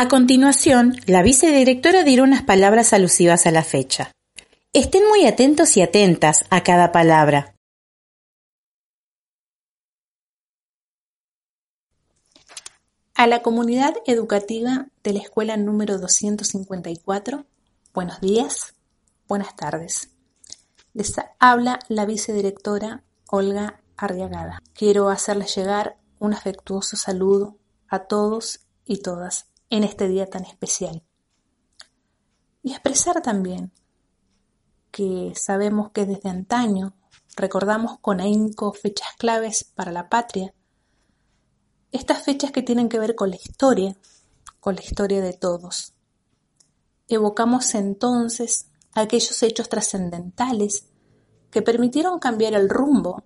A continuación, la vicedirectora dirá unas palabras alusivas a la fecha. Estén muy atentos y atentas a cada palabra. A la comunidad educativa de la escuela número 254, buenos días, buenas tardes. Les habla la vicedirectora Olga Arriagada. Quiero hacerles llegar un afectuoso saludo a todos y todas en este día tan especial. Y expresar también que sabemos que desde antaño recordamos con ahínco fechas claves para la patria, estas fechas que tienen que ver con la historia, con la historia de todos. Evocamos entonces aquellos hechos trascendentales que permitieron cambiar el rumbo,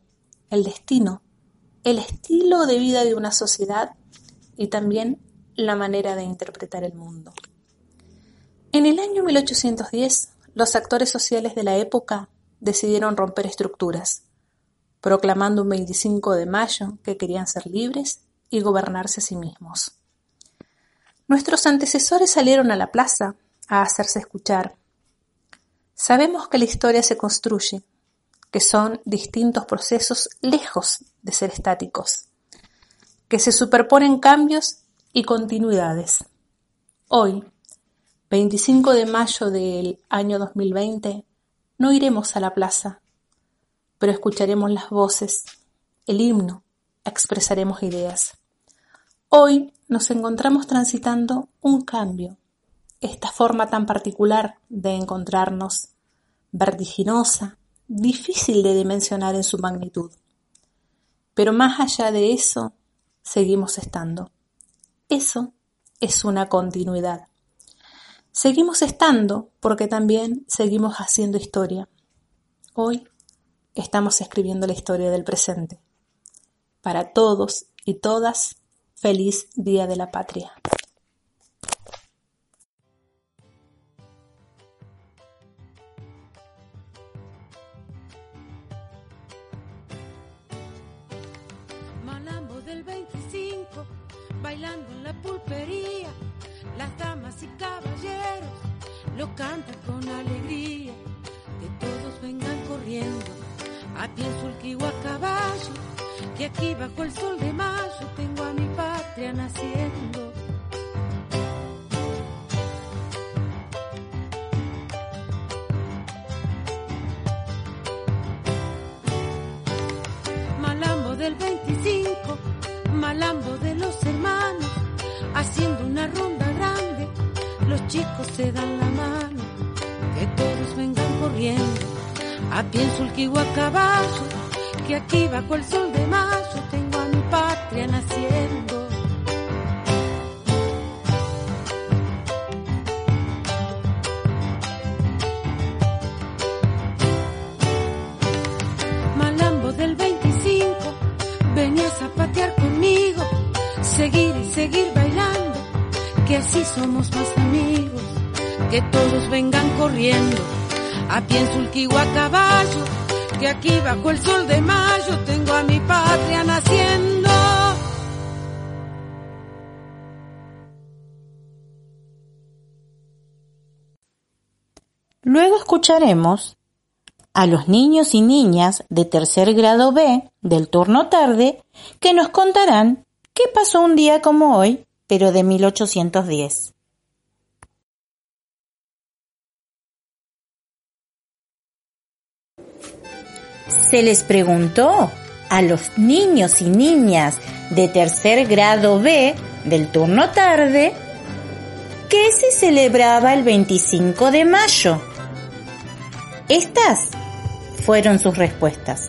el destino, el estilo de vida de una sociedad y también la manera de interpretar el mundo. En el año 1810, los actores sociales de la época decidieron romper estructuras, proclamando un 25 de mayo que querían ser libres y gobernarse a sí mismos. Nuestros antecesores salieron a la plaza a hacerse escuchar. Sabemos que la historia se construye, que son distintos procesos lejos de ser estáticos, que se superponen cambios y continuidades. Hoy, 25 de mayo del año 2020, no iremos a la plaza, pero escucharemos las voces, el himno, expresaremos ideas. Hoy nos encontramos transitando un cambio, esta forma tan particular de encontrarnos, vertiginosa, difícil de dimensionar en su magnitud. Pero más allá de eso, seguimos estando. Eso es una continuidad. Seguimos estando porque también seguimos haciendo historia. Hoy estamos escribiendo la historia del presente. Para todos y todas, feliz Día de la Patria. Bailando en la pulpería, las damas y caballeros lo cantan con alegría, que todos vengan corriendo, a pie en su a caballo, que aquí bajo el sol de mayo tengo a mi patria naciendo. Corriendo, a pie en a caballo, que aquí bajo el sol de mayo tengo a mi patria naciendo. Malambo del 25, venías a patear conmigo, seguir y seguir que así somos más amigos, que todos vengan corriendo, a pie en a caballo, que aquí bajo el sol de mayo tengo a mi patria naciendo. Luego escucharemos a los niños y niñas de tercer grado B del turno tarde que nos contarán qué pasó un día como hoy pero de 1810. Se les preguntó a los niños y niñas de tercer grado B del turno tarde qué se celebraba el 25 de mayo. Estas fueron sus respuestas.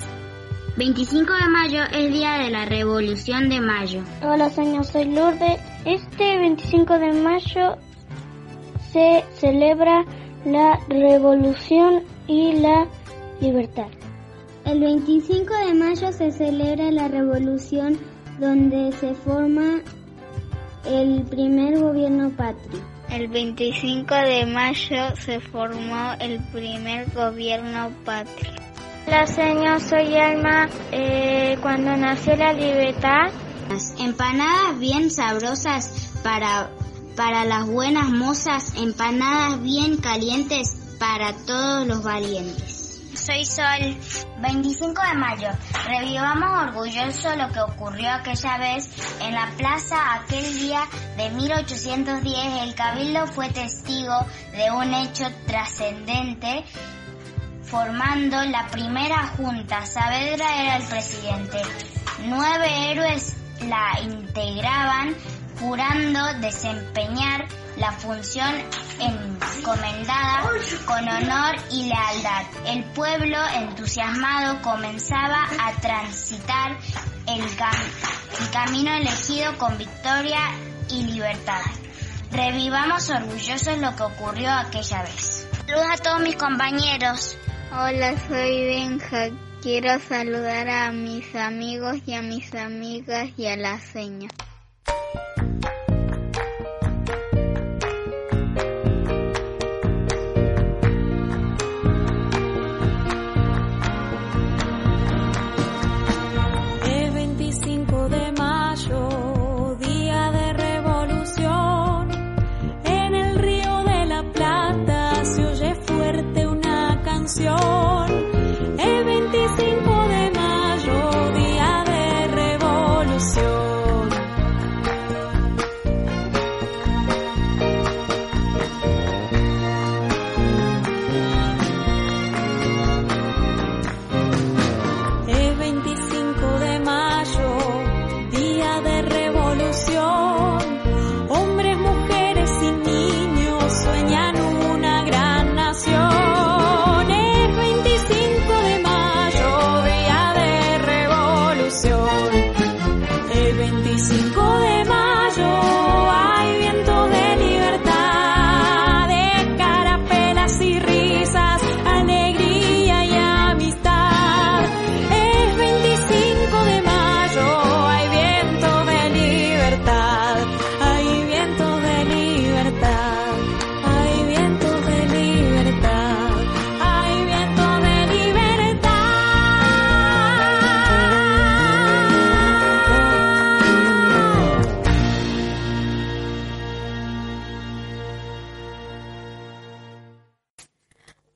25 de mayo es día de la Revolución de Mayo. Hola, señor, soy Lourdes Este 25 de mayo se celebra la revolución y la libertad. El 25 de mayo se celebra la revolución donde se forma el primer gobierno patrio. El 25 de mayo se formó el primer gobierno patrio. Hola señor, soy Alma. Eh, cuando nació la libertad. Empanadas bien sabrosas para, para las buenas mozas, empanadas bien calientes para todos los valientes. Soy Sol. 25 de mayo. Revivamos orgulloso lo que ocurrió aquella vez en la plaza aquel día de 1810. El cabildo fue testigo de un hecho trascendente formando la primera junta. Saavedra era el presidente. Nueve héroes la integraban jurando desempeñar la función encomendada con honor y lealtad. El pueblo entusiasmado comenzaba a transitar el, el camino elegido con victoria y libertad. Revivamos orgullosos lo que ocurrió aquella vez. Saludos a todos mis compañeros. Hola, soy Benja. Quiero saludar a mis amigos y a mis amigas y a la seña.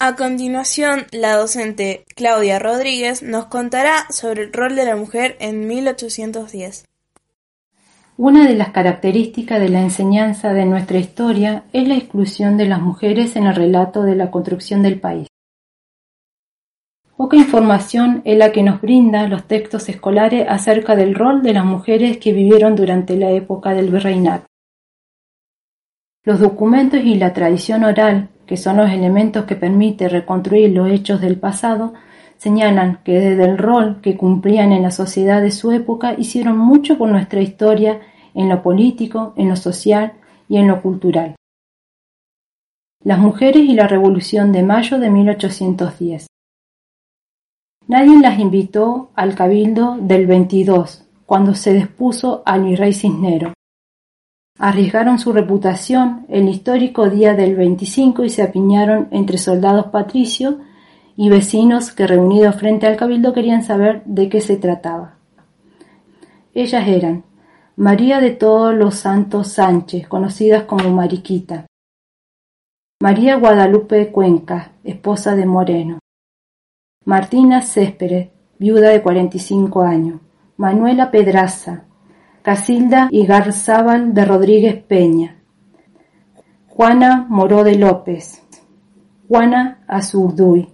A continuación, la docente Claudia Rodríguez nos contará sobre el rol de la mujer en 1810. Una de las características de la enseñanza de nuestra historia es la exclusión de las mujeres en el relato de la construcción del país. Poca información es la que nos brinda los textos escolares acerca del rol de las mujeres que vivieron durante la época del virreinato. Los documentos y la tradición oral que son los elementos que permiten reconstruir los hechos del pasado, señalan que desde el rol que cumplían en la sociedad de su época hicieron mucho por nuestra historia en lo político, en lo social y en lo cultural. Las mujeres y la Revolución de Mayo de 1810. Nadie las invitó al cabildo del 22, cuando se dispuso al virrey Cisnero. Arriesgaron su reputación el histórico día del 25 y se apiñaron entre soldados patricios y vecinos que reunidos frente al cabildo querían saber de qué se trataba. Ellas eran María de todos los Santos Sánchez, conocidas como Mariquita, María Guadalupe Cuenca, esposa de Moreno, Martina Céspedes, viuda de 45 años, Manuela Pedraza, Casilda Igarzábal de Rodríguez Peña, Juana Moró de López, Juana Azurduy.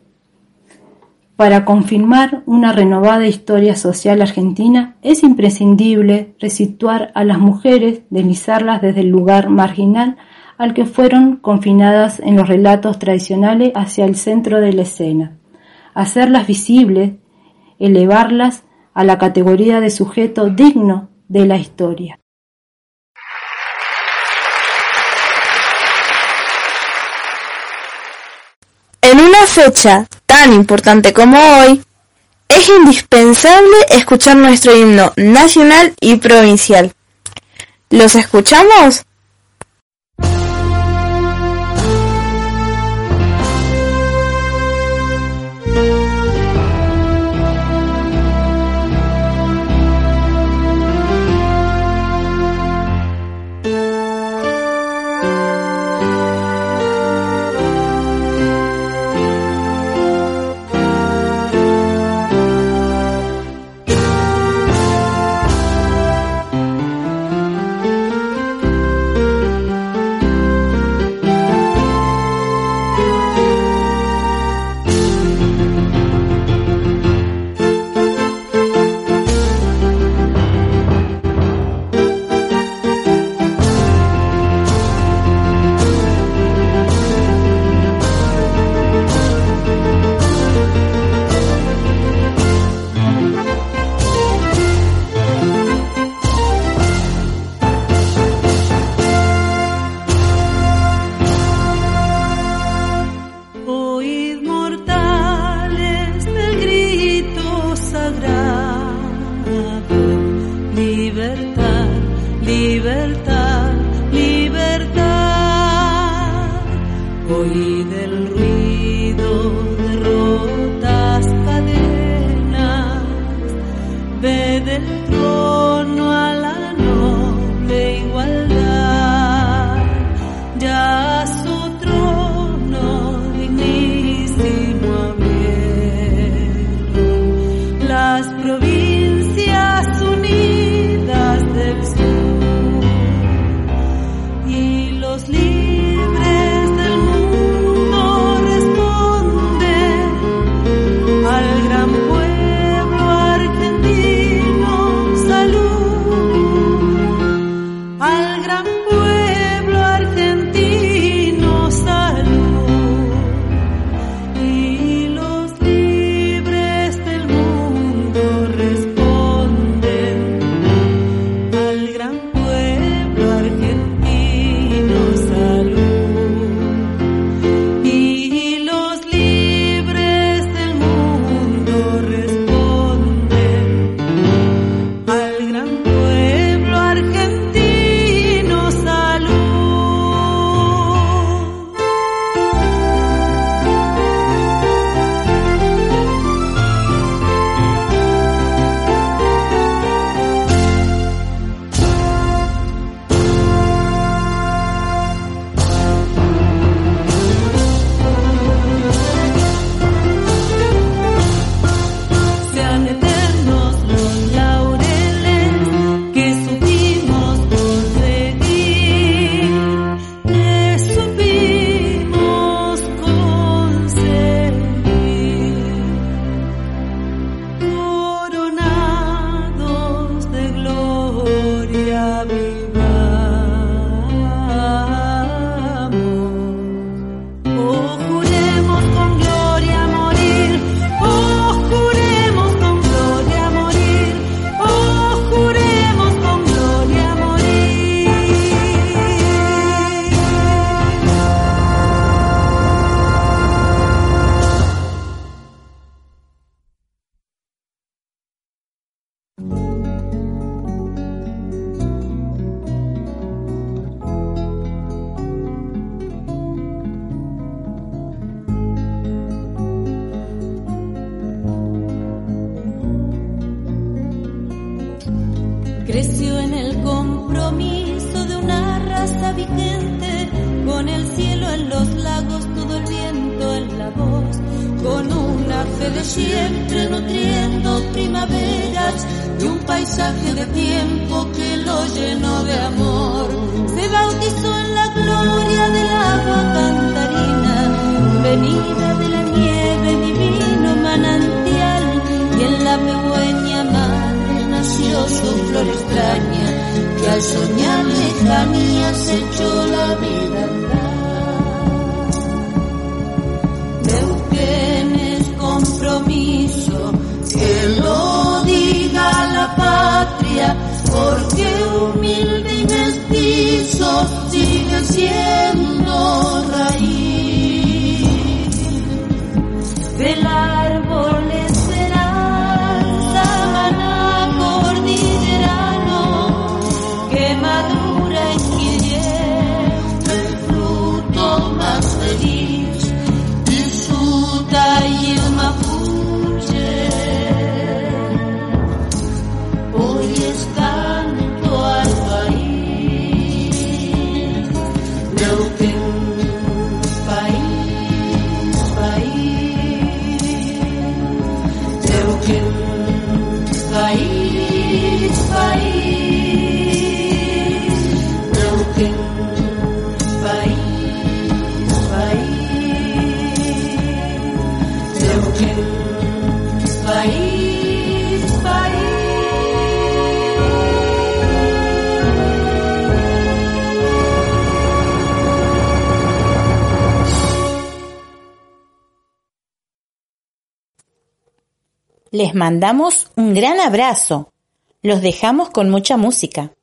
Para confirmar una renovada historia social argentina es imprescindible resituar a las mujeres, deslizarlas desde el lugar marginal al que fueron confinadas en los relatos tradicionales hacia el centro de la escena, hacerlas visibles, elevarlas a la categoría de sujeto digno de la historia. En una fecha tan importante como hoy, es indispensable escuchar nuestro himno nacional y provincial. ¿Los escuchamos? ve del trono creció en el compromiso de una raza vigente, con el cielo en los lagos, todo el viento en la voz, con una fe de siempre nutriendo primaveras y un paisaje de tiempo que lo llenó de amor. Se bautizó en la gloria del agua cantarina, venida de la nieve divina su flor extraña, que al soñar lejanías echó la vida atrás. No tienes compromiso, que lo diga la patria, porque humilde y mestizo sigue siendo raíz de la Les mandamos un gran abrazo. Los dejamos con mucha música.